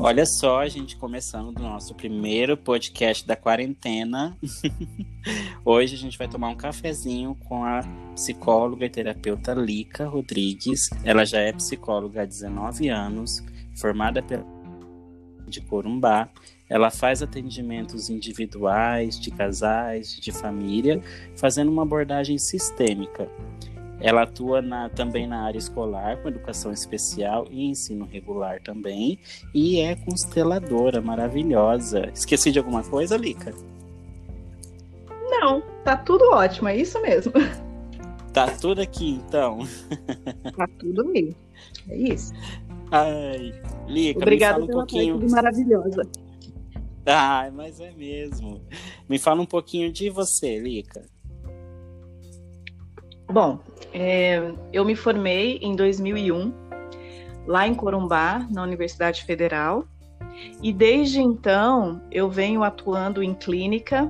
Olha só, a gente começando o nosso primeiro podcast da quarentena. Hoje a gente vai tomar um cafezinho com a psicóloga e terapeuta Lica Rodrigues. Ela já é psicóloga há 19 anos, formada pela de Corumbá. Ela faz atendimentos individuais, de casais, de família, fazendo uma abordagem sistêmica. Ela atua na, também na área escolar, com educação especial e ensino regular também. E é consteladora maravilhosa. Esqueci de alguma coisa, Lica? Não, tá tudo ótimo, é isso mesmo. Tá tudo aqui, então. Tá tudo aí. É isso. Ai, Lica, Obrigada me fala um pouquinho. maravilhosa. Ai, mas é mesmo. Me fala um pouquinho de você, Lica. Bom, é, eu me formei em 2001, lá em Corumbá, na Universidade Federal, e desde então eu venho atuando em clínica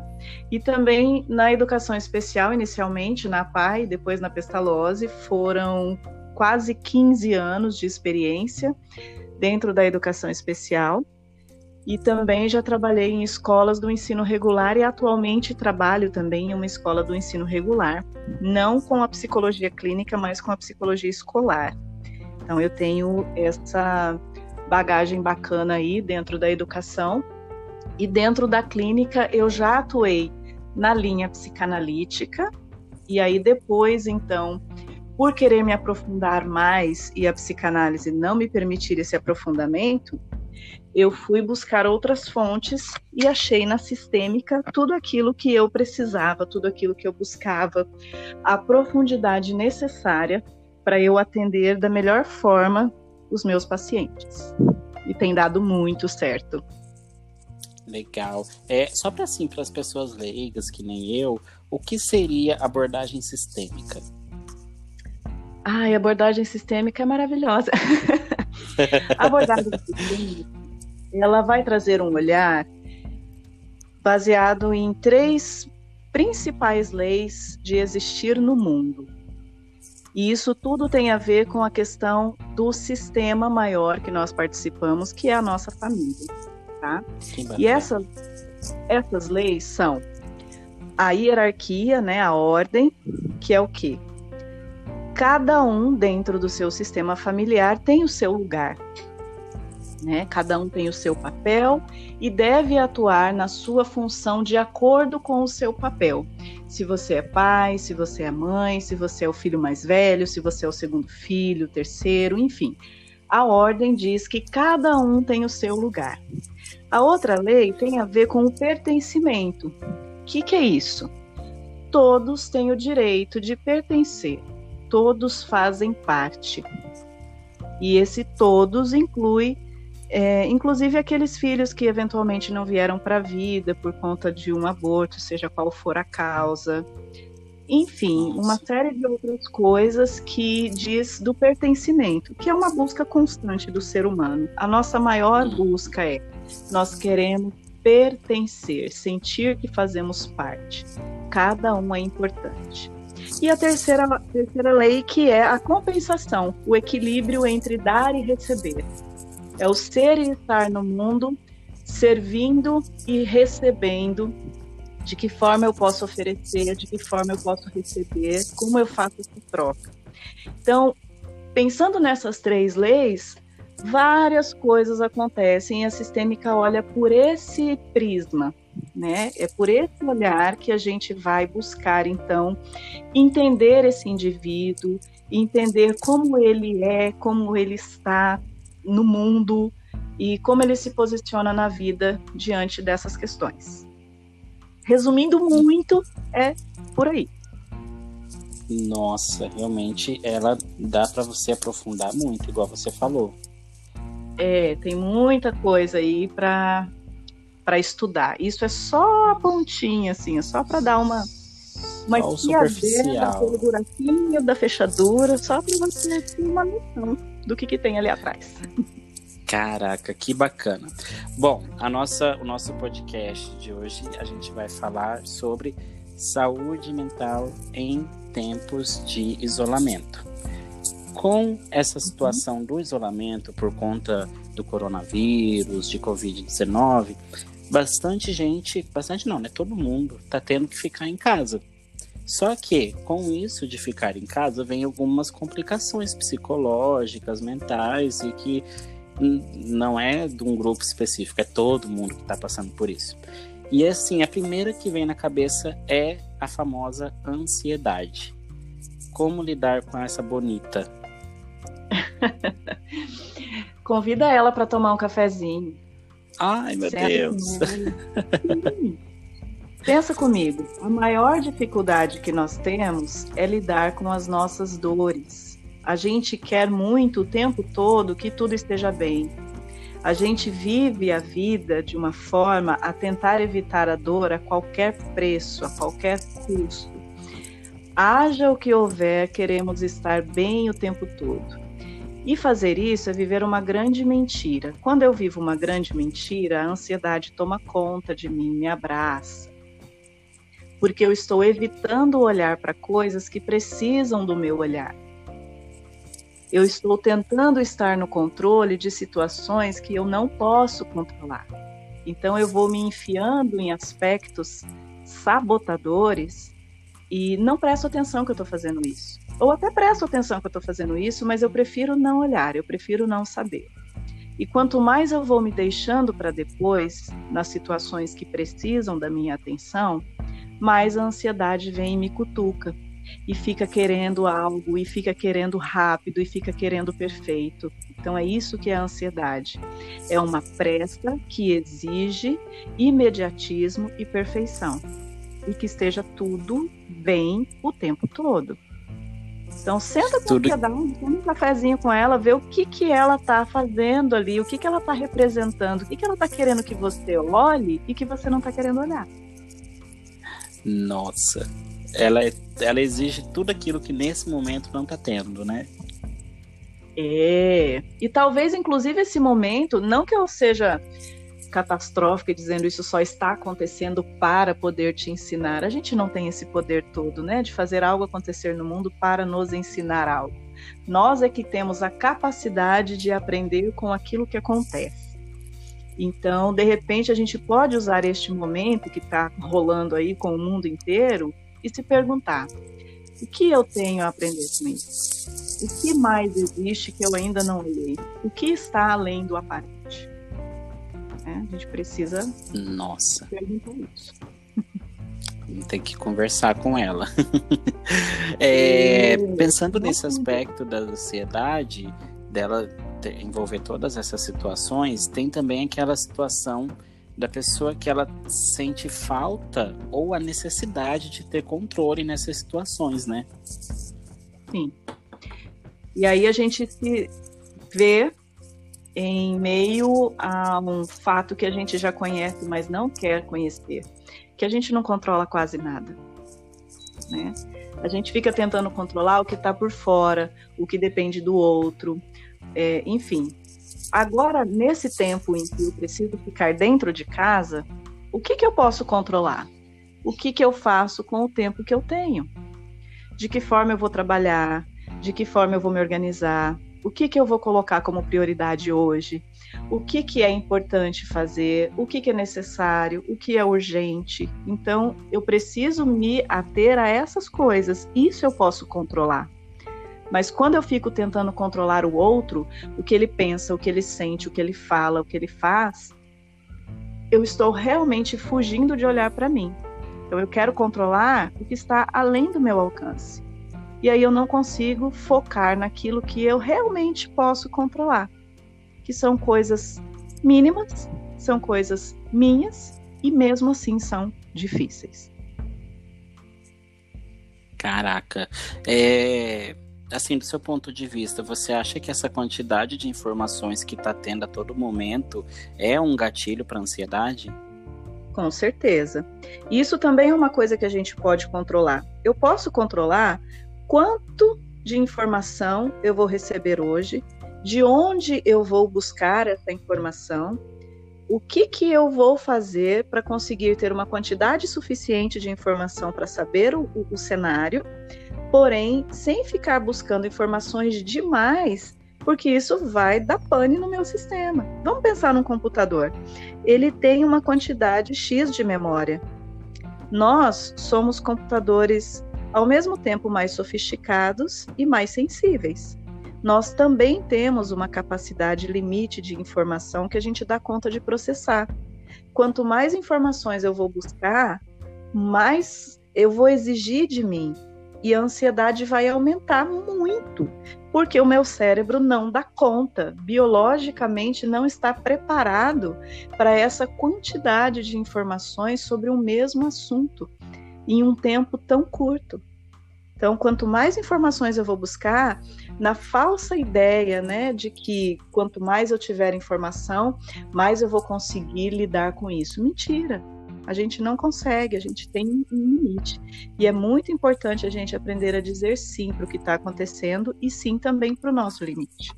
e também na educação especial, inicialmente na PAI, depois na Pestalozzi. Foram quase 15 anos de experiência dentro da educação especial e também já trabalhei em escolas do ensino regular e atualmente trabalho também em uma escola do ensino regular, não com a psicologia clínica, mas com a psicologia escolar. Então eu tenho essa bagagem bacana aí dentro da educação. E dentro da clínica eu já atuei na linha psicanalítica. E aí depois então por querer me aprofundar mais e a psicanálise não me permitir esse aprofundamento, eu fui buscar outras fontes e achei na sistêmica tudo aquilo que eu precisava, tudo aquilo que eu buscava, a profundidade necessária para eu atender da melhor forma os meus pacientes. E tem dado muito certo. Legal. É, só para assim, para as pessoas leigas que nem eu, o que seria abordagem sistêmica? Ai, abordagem sistêmica é maravilhosa. a abordagem sistêmica ela vai trazer um olhar baseado em três principais leis de existir no mundo. E isso tudo tem a ver com a questão do sistema maior que nós participamos, que é a nossa família. Tá? E essas, essas leis são a hierarquia, né, a ordem, que é o quê? Cada um dentro do seu sistema familiar tem o seu lugar. Né? Cada um tem o seu papel e deve atuar na sua função de acordo com o seu papel. Se você é pai, se você é mãe, se você é o filho mais velho, se você é o segundo filho, terceiro, enfim. A ordem diz que cada um tem o seu lugar. A outra lei tem a ver com o pertencimento. O que, que é isso? Todos têm o direito de pertencer, todos fazem parte. E esse todos inclui é, inclusive aqueles filhos que eventualmente não vieram para a vida por conta de um aborto, seja qual for a causa. Enfim, uma série de outras coisas que diz do pertencimento, que é uma busca constante do ser humano. A nossa maior busca é: nós queremos pertencer, sentir que fazemos parte. Cada um é importante. E a terceira, a terceira lei, que é a compensação, o equilíbrio entre dar e receber. É o ser e estar no mundo, servindo e recebendo. De que forma eu posso oferecer, de que forma eu posso receber, como eu faço essa troca. Então, pensando nessas três leis, várias coisas acontecem e a sistêmica olha por esse prisma, né? É por esse olhar que a gente vai buscar então entender esse indivíduo, entender como ele é, como ele está, no mundo e como ele se posiciona na vida diante dessas questões. Resumindo muito, é por aí. Nossa, realmente ela dá para você aprofundar muito, igual você falou. É, tem muita coisa aí para para estudar. Isso é só a pontinha, assim, é só para dar uma uma pelo buraquinho da fechadura, só para você ter uma noção do que, que tem ali atrás. Caraca, que bacana. Bom, a nossa, o nosso podcast de hoje a gente vai falar sobre saúde mental em tempos de isolamento. Com essa situação do isolamento por conta do coronavírus, de Covid-19, bastante gente, bastante não, né? Todo mundo tá tendo que ficar em casa. Só que com isso de ficar em casa vem algumas complicações psicológicas, mentais e que não é de um grupo específico, é todo mundo que está passando por isso. E assim, a primeira que vem na cabeça é a famosa ansiedade. Como lidar com essa bonita? Convida ela para tomar um cafezinho. Ai, meu Deus. Pensa comigo, a maior dificuldade que nós temos é lidar com as nossas dores. A gente quer muito o tempo todo que tudo esteja bem. A gente vive a vida de uma forma a tentar evitar a dor a qualquer preço, a qualquer custo. Haja o que houver, queremos estar bem o tempo todo. E fazer isso é viver uma grande mentira. Quando eu vivo uma grande mentira, a ansiedade toma conta de mim, me abraça porque eu estou evitando olhar para coisas que precisam do meu olhar. Eu estou tentando estar no controle de situações que eu não posso controlar. Então eu vou me enfiando em aspectos sabotadores e não presto atenção que eu estou fazendo isso. Ou até presto atenção que eu estou fazendo isso, mas eu prefiro não olhar, eu prefiro não saber. E quanto mais eu vou me deixando para depois, nas situações que precisam da minha atenção, mais a ansiedade vem e me cutuca e fica querendo algo e fica querendo rápido e fica querendo perfeito. Então é isso que é a ansiedade. É uma pressa que exige imediatismo e perfeição e que esteja tudo bem o tempo todo. Então senta com tudo... ansiedade, toma um cafezinho com ela, vê o que que ela está fazendo ali, o que que ela está representando, o que que ela está querendo que você olhe e que você não está querendo olhar. Nossa. Ela, é, ela exige tudo aquilo que nesse momento não está tendo, né? É. E talvez, inclusive, esse momento, não que eu seja catastrófica dizendo isso só está acontecendo para poder te ensinar. A gente não tem esse poder todo, né, de fazer algo acontecer no mundo para nos ensinar algo. Nós é que temos a capacidade de aprender com aquilo que acontece. Então, de repente, a gente pode usar este momento que está rolando aí com o mundo inteiro e se perguntar: o que eu tenho a aprender com isso? O que mais existe que eu ainda não olhei? O que está além do aparente? É, a gente precisa Nossa. perguntar isso. Tem que conversar com ela. é, pensando nesse aspecto da ansiedade, dela envolver todas essas situações, tem também aquela situação da pessoa que ela sente falta ou a necessidade de ter controle nessas situações, né? Sim. E aí a gente se vê em meio a um fato que a gente já conhece, mas não quer conhecer, que a gente não controla quase nada, né? A gente fica tentando controlar o que está por fora, o que depende do outro, é, enfim. Agora, nesse tempo em que eu preciso ficar dentro de casa, o que, que eu posso controlar? O que, que eu faço com o tempo que eu tenho? De que forma eu vou trabalhar? De que forma eu vou me organizar? O que, que eu vou colocar como prioridade hoje? O que, que é importante fazer? O que, que é necessário? O que é urgente? Então, eu preciso me ater a essas coisas. Isso eu posso controlar. Mas quando eu fico tentando controlar o outro, o que ele pensa, o que ele sente, o que ele fala, o que ele faz, eu estou realmente fugindo de olhar para mim. Então eu quero controlar o que está além do meu alcance. E aí eu não consigo focar naquilo que eu realmente posso controlar, que são coisas mínimas, são coisas minhas e mesmo assim são difíceis. Caraca, é, assim, do seu ponto de vista, você acha que essa quantidade de informações que está tendo a todo momento é um gatilho para ansiedade? Com certeza. Isso também é uma coisa que a gente pode controlar. Eu posso controlar quanto de informação eu vou receber hoje, de onde eu vou buscar essa informação, o que, que eu vou fazer para conseguir ter uma quantidade suficiente de informação para saber o, o, cenário, porém, sem ficar buscando informações demais porque isso vai dar pane no meu sistema. Vamos pensar num computador. Ele tem uma quantidade X de memória. Nós somos computadores ao mesmo tempo mais sofisticados e mais sensíveis. Nós também temos uma capacidade limite de informação que a gente dá conta de processar. Quanto mais informações eu vou buscar, mais eu vou exigir de mim e a ansiedade vai aumentar muito, porque o meu cérebro não dá conta, biologicamente não está preparado para essa quantidade de informações sobre o mesmo assunto em um tempo tão curto. Então, quanto mais informações eu vou buscar, na falsa ideia, né, de que quanto mais eu tiver informação, mais eu vou conseguir lidar com isso. Mentira. A gente não consegue, a gente tem um limite. E é muito importante a gente aprender a dizer sim para o que está acontecendo e sim também para o nosso limite.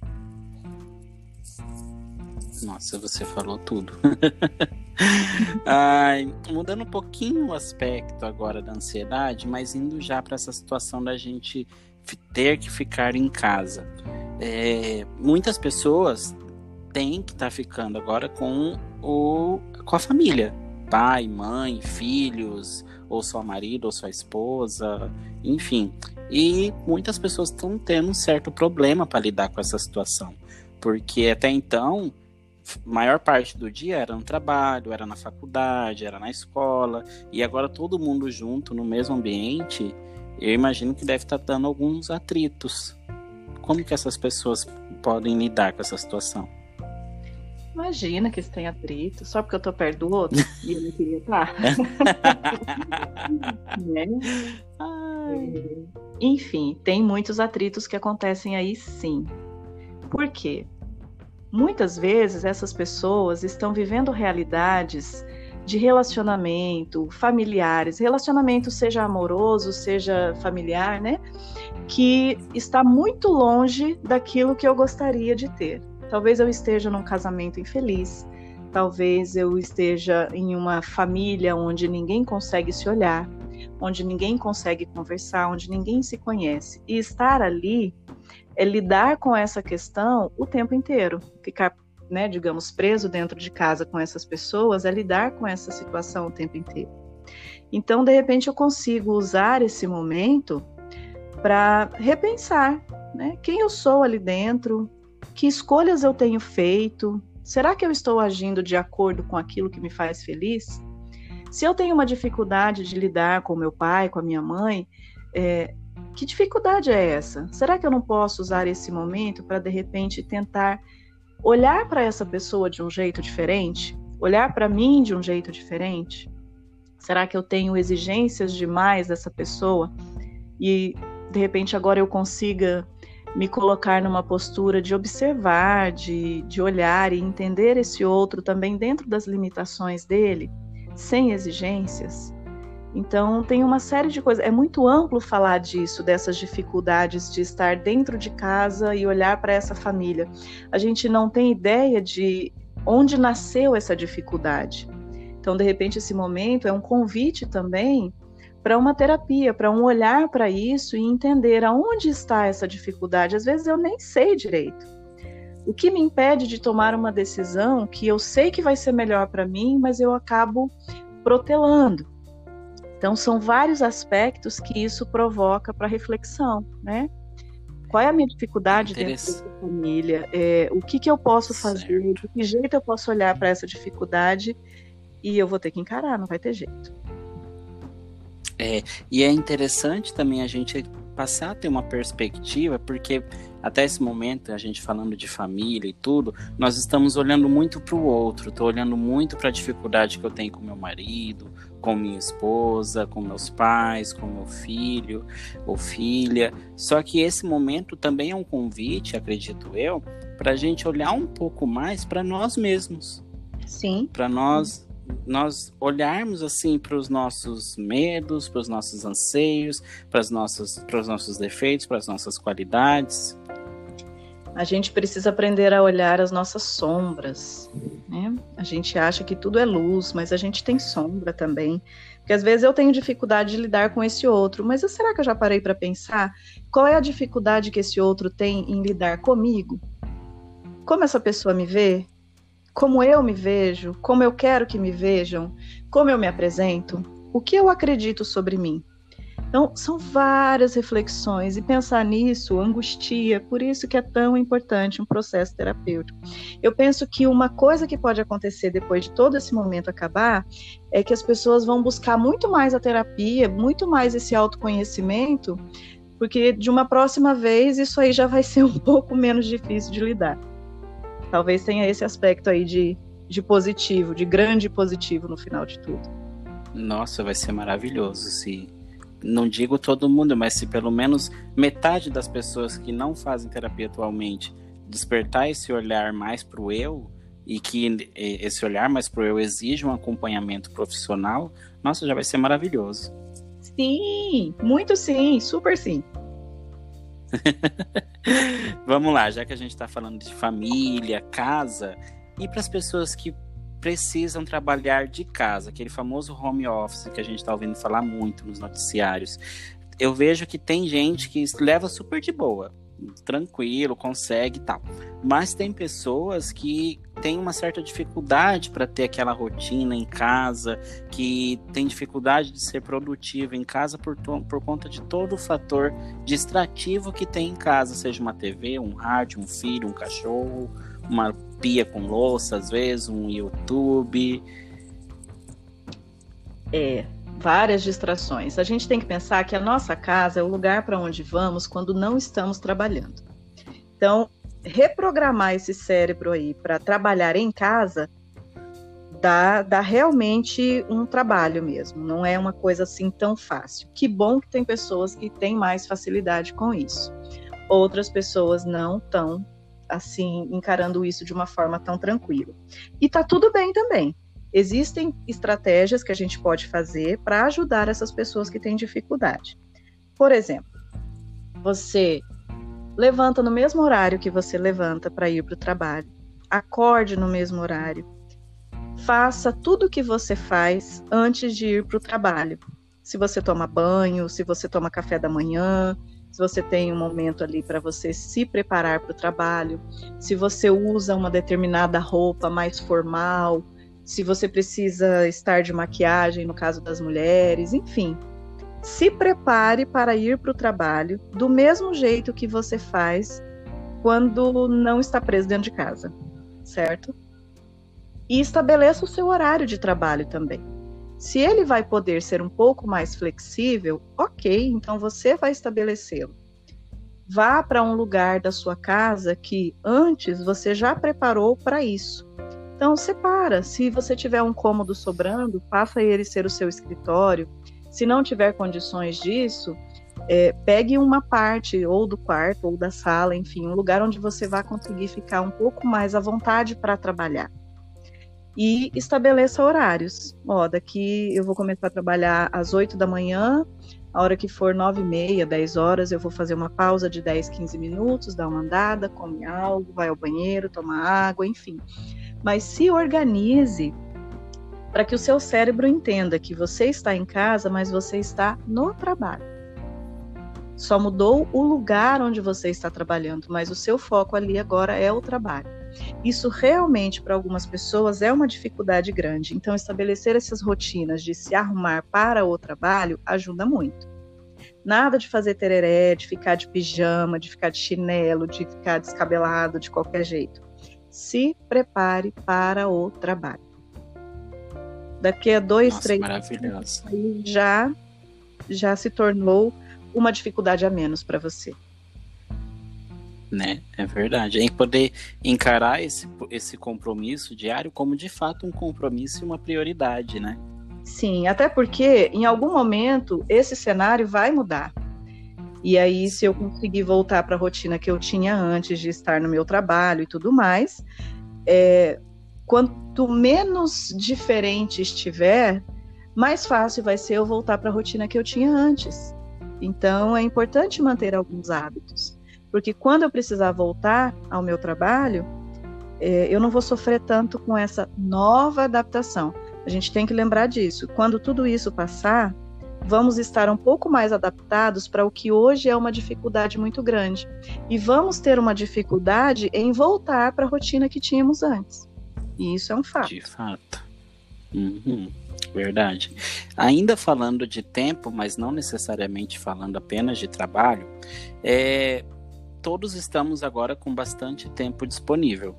Nossa, você falou tudo. Ai, mudando um pouquinho o aspecto agora da ansiedade, mas indo já para essa situação da gente ter que ficar em casa. É, muitas pessoas têm que estar tá ficando agora com, o, com a família. Pai, mãe, filhos, ou sua marido, ou sua esposa, enfim. E muitas pessoas estão tendo um certo problema para lidar com essa situação. Porque até então maior parte do dia era no trabalho, era na faculdade, era na escola, e agora todo mundo junto no mesmo ambiente, eu imagino que deve estar dando alguns atritos. Como que essas pessoas podem lidar com essa situação? Imagina que eles têm atrito, só porque eu tô perto do outro e eu não queria estar. né? Enfim, tem muitos atritos que acontecem aí sim. Por quê? Muitas vezes essas pessoas estão vivendo realidades de relacionamento, familiares, relacionamento seja amoroso, seja familiar, né? Que está muito longe daquilo que eu gostaria de ter. Talvez eu esteja num casamento infeliz, talvez eu esteja em uma família onde ninguém consegue se olhar, onde ninguém consegue conversar, onde ninguém se conhece. E estar ali é lidar com essa questão o tempo inteiro. Ficar, né, digamos, preso dentro de casa com essas pessoas é lidar com essa situação o tempo inteiro. Então, de repente, eu consigo usar esse momento para repensar né, quem eu sou ali dentro, que escolhas eu tenho feito, será que eu estou agindo de acordo com aquilo que me faz feliz? Se eu tenho uma dificuldade de lidar com meu pai, com a minha mãe, é, que dificuldade é essa? Será que eu não posso usar esse momento para de repente tentar olhar para essa pessoa de um jeito diferente? Olhar para mim de um jeito diferente? Será que eu tenho exigências demais dessa pessoa e de repente agora eu consiga me colocar numa postura de observar, de, de olhar e entender esse outro também dentro das limitações dele, sem exigências? Então, tem uma série de coisas. É muito amplo falar disso, dessas dificuldades de estar dentro de casa e olhar para essa família. A gente não tem ideia de onde nasceu essa dificuldade. Então, de repente, esse momento é um convite também para uma terapia, para um olhar para isso e entender aonde está essa dificuldade. Às vezes eu nem sei direito. O que me impede de tomar uma decisão que eu sei que vai ser melhor para mim, mas eu acabo protelando. Então, são vários aspectos que isso provoca para reflexão, né? Qual é a minha dificuldade dentro dessa família? É, o que, que eu posso fazer? Certo. De que jeito eu posso olhar para essa dificuldade? E eu vou ter que encarar, não vai ter jeito. É, e é interessante também a gente passar a ter uma perspectiva, porque até esse momento, a gente falando de família e tudo, nós estamos olhando muito para o outro. Estou olhando muito para a dificuldade que eu tenho com meu marido, com minha esposa, com meus pais, com meu filho ou filha. Só que esse momento também é um convite, acredito eu, para a gente olhar um pouco mais para nós mesmos. Sim. Para nós nós olharmos assim para os nossos medos, para os nossos anseios, para, as nossas, para os nossos defeitos, para as nossas qualidades. A gente precisa aprender a olhar as nossas sombras, né? A gente acha que tudo é luz, mas a gente tem sombra também. Porque às vezes eu tenho dificuldade de lidar com esse outro, mas será que eu já parei para pensar qual é a dificuldade que esse outro tem em lidar comigo? Como essa pessoa me vê? Como eu me vejo? Como eu quero que me vejam? Como eu me apresento? O que eu acredito sobre mim? Então, são várias reflexões e pensar nisso angustia, por isso que é tão importante um processo terapêutico. Eu penso que uma coisa que pode acontecer depois de todo esse momento acabar é que as pessoas vão buscar muito mais a terapia, muito mais esse autoconhecimento, porque de uma próxima vez isso aí já vai ser um pouco menos difícil de lidar. Talvez tenha esse aspecto aí de, de positivo, de grande positivo no final de tudo. Nossa, vai ser maravilhoso se não digo todo mundo, mas se pelo menos metade das pessoas que não fazem terapia atualmente despertar esse olhar mais para o eu e que esse olhar mais para o eu exige um acompanhamento profissional, nossa, já vai ser maravilhoso. Sim, muito sim, super sim. Vamos lá, já que a gente está falando de família, casa, e para as pessoas que precisam trabalhar de casa, aquele famoso home office que a gente está ouvindo falar muito nos noticiários. Eu vejo que tem gente que leva super de boa, tranquilo, consegue e tal. Mas tem pessoas que têm uma certa dificuldade para ter aquela rotina em casa, que tem dificuldade de ser produtivo em casa por, por conta de todo o fator distrativo que tem em casa, seja uma TV, um rádio, um filho, um cachorro, uma pia com louça, às vezes, um YouTube. É, várias distrações. A gente tem que pensar que a nossa casa é o lugar para onde vamos quando não estamos trabalhando. Então, reprogramar esse cérebro aí para trabalhar em casa dá, dá realmente um trabalho mesmo, não é uma coisa assim tão fácil. Que bom que tem pessoas que têm mais facilidade com isso. Outras pessoas não tão assim encarando isso de uma forma tão tranquila. E tá tudo bem também. Existem estratégias que a gente pode fazer para ajudar essas pessoas que têm dificuldade. Por exemplo, você levanta no mesmo horário que você levanta para ir para o trabalho, acorde no mesmo horário, faça tudo o que você faz antes de ir para o trabalho. Se você toma banho, se você toma café da manhã, se você tem um momento ali para você se preparar para o trabalho, se você usa uma determinada roupa mais formal, se você precisa estar de maquiagem, no caso das mulheres, enfim. Se prepare para ir para o trabalho do mesmo jeito que você faz quando não está preso dentro de casa, certo? E estabeleça o seu horário de trabalho também. Se ele vai poder ser um pouco mais flexível, ok, então você vai estabelecê-lo. Vá para um lugar da sua casa que antes você já preparou para isso. Então, separa. Se você tiver um cômodo sobrando, faça ele ser o seu escritório. Se não tiver condições disso, é, pegue uma parte ou do quarto ou da sala, enfim, um lugar onde você vai conseguir ficar um pouco mais à vontade para trabalhar e estabeleça horários. Ó, daqui eu vou começar a trabalhar às 8 da manhã, a hora que for 9 e meia, 10 horas, eu vou fazer uma pausa de 10, 15 minutos, dar uma andada, come algo, vai ao banheiro, toma água, enfim. Mas se organize para que o seu cérebro entenda que você está em casa, mas você está no trabalho. Só mudou o lugar onde você está trabalhando, mas o seu foco ali agora é o trabalho. Isso realmente para algumas pessoas é uma dificuldade grande. Então, estabelecer essas rotinas de se arrumar para o trabalho ajuda muito. Nada de fazer tereré, de ficar de pijama, de ficar de chinelo, de ficar descabelado de qualquer jeito. Se prepare para o trabalho. Daqui a dois, Nossa, três maravilhoso. já já se tornou uma dificuldade a menos para você né? É verdade. É poder encarar esse, esse compromisso diário como de fato um compromisso e uma prioridade, né? Sim, até porque em algum momento esse cenário vai mudar. E aí, se eu conseguir voltar para a rotina que eu tinha antes de estar no meu trabalho e tudo mais, é, quanto menos diferente estiver, mais fácil vai ser eu voltar para a rotina que eu tinha antes. Então, é importante manter alguns hábitos porque quando eu precisar voltar ao meu trabalho, é, eu não vou sofrer tanto com essa nova adaptação. A gente tem que lembrar disso. Quando tudo isso passar, vamos estar um pouco mais adaptados para o que hoje é uma dificuldade muito grande. E vamos ter uma dificuldade em voltar para a rotina que tínhamos antes. E isso é um fato. De fato. Uhum. Verdade. Ainda falando de tempo, mas não necessariamente falando apenas de trabalho, é, todos estamos agora com bastante tempo disponível.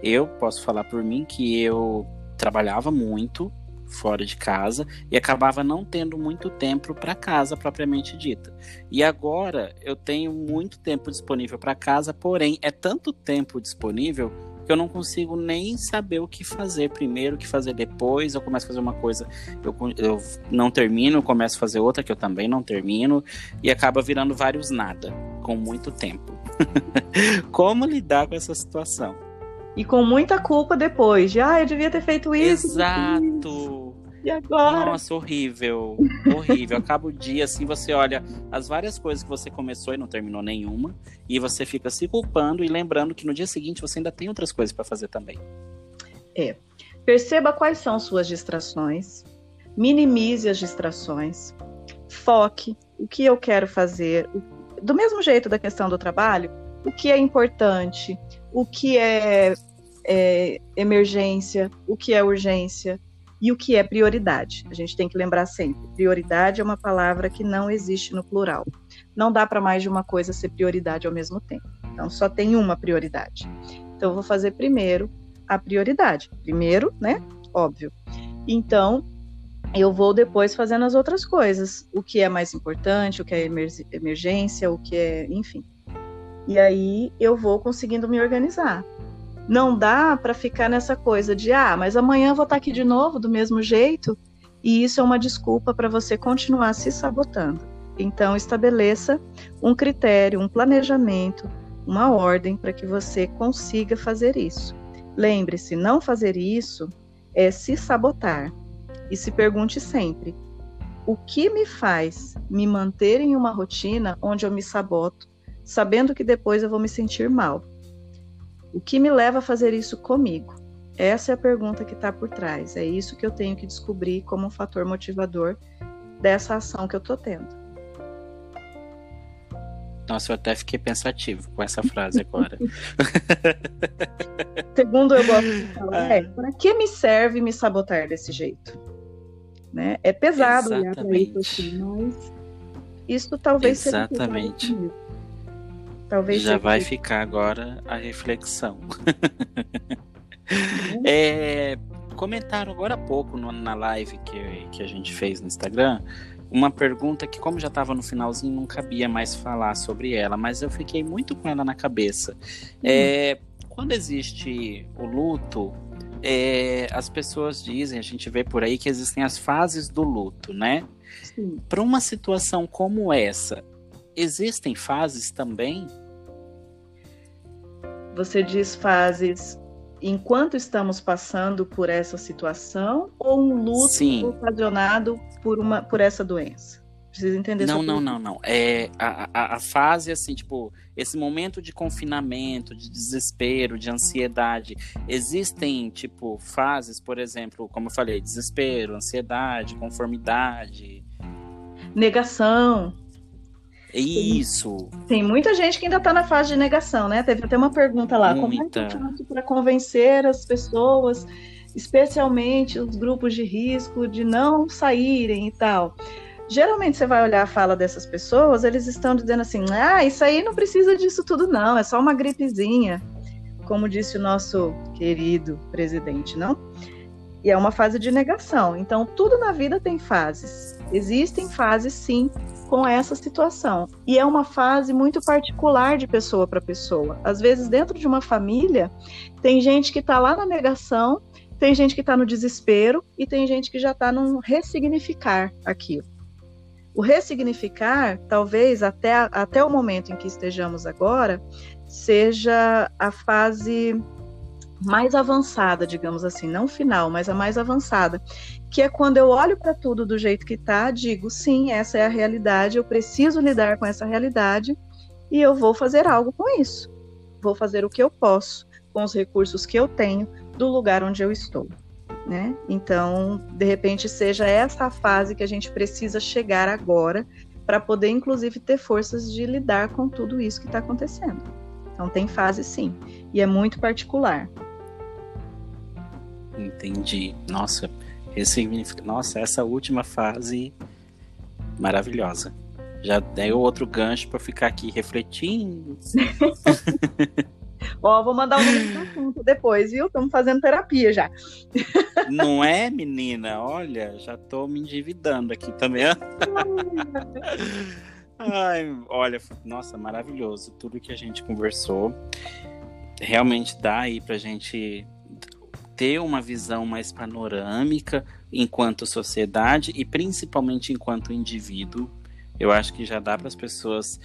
Eu posso falar por mim que eu trabalhava muito fora de casa e acabava não tendo muito tempo para casa propriamente dita. E agora eu tenho muito tempo disponível para casa, porém é tanto tempo disponível que eu não consigo nem saber o que fazer primeiro, o que fazer depois. Eu começo a fazer uma coisa, eu, eu não termino, começo a fazer outra que eu também não termino, e acaba virando vários nada, com muito tempo. Como lidar com essa situação? E com muita culpa depois, de ah, eu devia ter feito isso. Exato. E agora? Nossa, horrível. Horrível. Acaba o dia assim, você olha as várias coisas que você começou e não terminou nenhuma, e você fica se culpando e lembrando que no dia seguinte você ainda tem outras coisas para fazer também. É. Perceba quais são suas distrações, minimize as distrações, foque o que eu quero fazer. Do mesmo jeito da questão do trabalho, o que é importante, o que é, é emergência, o que é urgência, e o que é prioridade. A gente tem que lembrar sempre: prioridade é uma palavra que não existe no plural. Não dá para mais de uma coisa ser prioridade ao mesmo tempo. Então, só tem uma prioridade. Então, eu vou fazer primeiro a prioridade. Primeiro, né? Óbvio. Então, eu vou depois fazendo as outras coisas. O que é mais importante, o que é emergência, o que é. Enfim. E aí eu vou conseguindo me organizar. Não dá para ficar nessa coisa de, ah, mas amanhã vou estar tá aqui de novo do mesmo jeito, e isso é uma desculpa para você continuar se sabotando. Então, estabeleça um critério, um planejamento, uma ordem para que você consiga fazer isso. Lembre-se, não fazer isso é se sabotar. E se pergunte sempre: o que me faz me manter em uma rotina onde eu me saboto, sabendo que depois eu vou me sentir mal? O que me leva a fazer isso comigo? Essa é a pergunta que está por trás. É isso que eu tenho que descobrir como um fator motivador dessa ação que eu estou tendo. Nossa, eu até fiquei pensativo com essa frase agora. Segundo eu gosto de falar, é, para que me serve me sabotar desse jeito? Né? É pesado olhar para isso assim, mas isso talvez Exatamente. seja Talvez Já vai ficar agora a reflexão. Uhum. é, comentaram agora há pouco no, na live que, que a gente fez no Instagram uma pergunta que, como já estava no finalzinho, não cabia mais falar sobre ela, mas eu fiquei muito com ela na cabeça. Uhum. É, quando existe o luto, é, as pessoas dizem, a gente vê por aí que existem as fases do luto, né? Para uma situação como essa, existem fases também? Você diz fases enquanto estamos passando por essa situação ou um luto Sim. ocasionado por uma por essa doença? Precisa entender Não, não, não, não. É a, a, a, fase assim, tipo, esse momento de confinamento, de desespero, de ansiedade. Existem, tipo, fases, por exemplo, como eu falei, desespero, ansiedade, conformidade. Negação. Isso. Tem muita gente que ainda está na fase de negação, né? Teve até uma pergunta lá: muita. como é que para convencer as pessoas, especialmente os grupos de risco, de não saírem e tal? Geralmente você vai olhar a fala dessas pessoas, eles estão dizendo assim: ah, isso aí não precisa disso tudo, não, é só uma gripezinha, como disse o nosso querido presidente, não? E é uma fase de negação. Então, tudo na vida tem fases. Existem fases, sim, com essa situação. E é uma fase muito particular de pessoa para pessoa. Às vezes, dentro de uma família, tem gente que está lá na negação, tem gente que está no desespero e tem gente que já está num ressignificar aquilo. O ressignificar, talvez até, até o momento em que estejamos agora, seja a fase mais avançada, digamos assim, não final, mas a mais avançada, que é quando eu olho para tudo do jeito que está, digo, sim, essa é a realidade, eu preciso lidar com essa realidade e eu vou fazer algo com isso. Vou fazer o que eu posso. com os recursos que eu tenho do lugar onde eu estou. Né? Então, de repente, seja essa a fase que a gente precisa chegar agora para poder, inclusive, ter forças de lidar com tudo isso que está acontecendo. Então, tem fase sim, e é muito particular. Entendi. Nossa, esse significa. Nossa, essa última fase maravilhosa. Já dei outro gancho para ficar aqui refletindo. Ó, vou mandar um link assunto depois, viu? Estamos fazendo terapia já. Não é, menina? Olha, já tô me endividando aqui também. Ai, olha, nossa, maravilhoso. Tudo que a gente conversou. Realmente dá aí pra gente ter uma visão mais panorâmica enquanto sociedade e principalmente enquanto indivíduo. Eu acho que já dá para as pessoas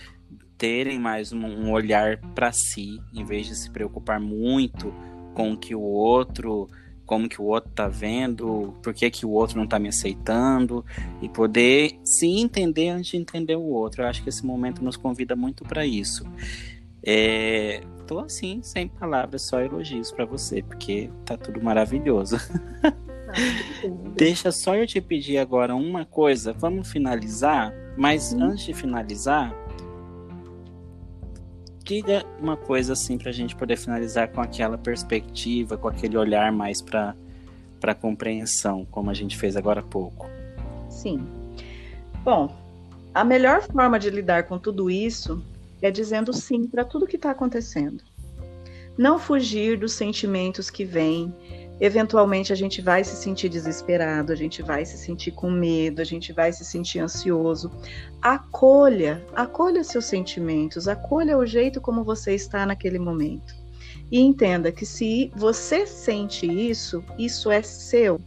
terem mais um, um olhar para si, em vez de se preocupar muito com o que o outro, como que o outro tá vendo, por que, que o outro não tá me aceitando, e poder se entender antes de entender o outro. Eu acho que esse momento nos convida muito para isso. É, tô assim, sem palavras, só elogios para você, porque tá tudo maravilhoso. Deixa só eu te pedir agora uma coisa, vamos finalizar, mas hum. antes de finalizar, diga uma coisa assim para a gente poder finalizar com aquela perspectiva, com aquele olhar mais para para compreensão, como a gente fez agora há pouco. Sim. Bom, a melhor forma de lidar com tudo isso é dizendo sim para tudo que está acontecendo. Não fugir dos sentimentos que vêm, Eventualmente a gente vai se sentir desesperado, a gente vai se sentir com medo, a gente vai se sentir ansioso. Acolha, acolha seus sentimentos, acolha o jeito como você está naquele momento. E entenda que se você sente isso, isso é seu.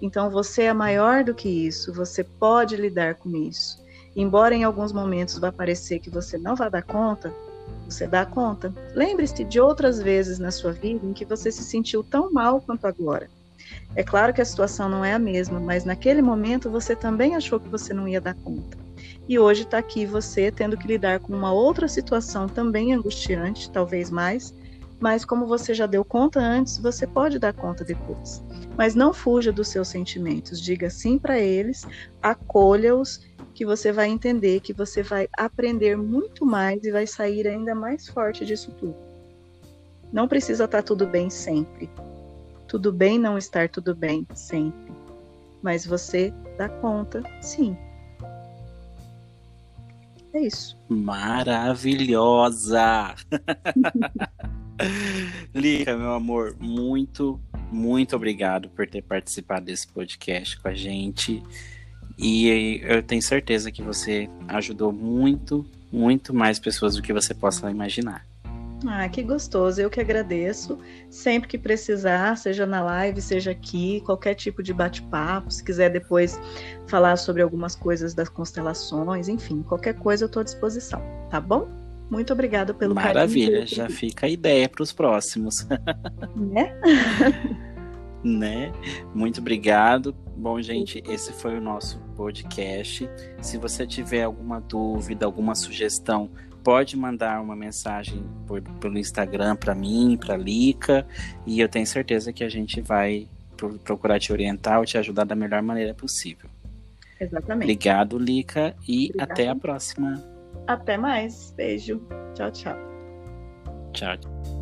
Então você é maior do que isso, você pode lidar com isso. Embora em alguns momentos vá parecer que você não vai dar conta, você dá conta. Lembre-se de outras vezes na sua vida em que você se sentiu tão mal quanto agora. É claro que a situação não é a mesma, mas naquele momento você também achou que você não ia dar conta. E hoje está aqui você tendo que lidar com uma outra situação também angustiante, talvez mais, mas como você já deu conta antes, você pode dar conta depois. Mas não fuja dos seus sentimentos, diga sim para eles, acolha-os que você vai entender, que você vai aprender muito mais e vai sair ainda mais forte disso tudo. Não precisa estar tá tudo bem sempre. Tudo bem não estar tudo bem sempre. Mas você dá conta, sim. É isso. Maravilhosa! Lica, meu amor, muito, muito obrigado por ter participado desse podcast com a gente. E eu tenho certeza que você ajudou muito, muito mais pessoas do que você possa imaginar. Ah, que gostoso. Eu que agradeço. Sempre que precisar, seja na live, seja aqui, qualquer tipo de bate-papo, se quiser depois falar sobre algumas coisas das constelações, enfim, qualquer coisa eu estou à disposição, tá bom? Muito obrigada pelo Maravilha, carinho. já fica a ideia para os próximos. Né? né? Muito obrigado. Bom, gente, esse foi o nosso podcast. Se você tiver alguma dúvida, alguma sugestão, pode mandar uma mensagem por, pelo Instagram para mim, para Lica, e eu tenho certeza que a gente vai procurar te orientar ou te ajudar da melhor maneira possível. Exatamente. Obrigado, Lica, e Obrigada. até a próxima. Até mais. Beijo. Tchau, tchau. Tchau.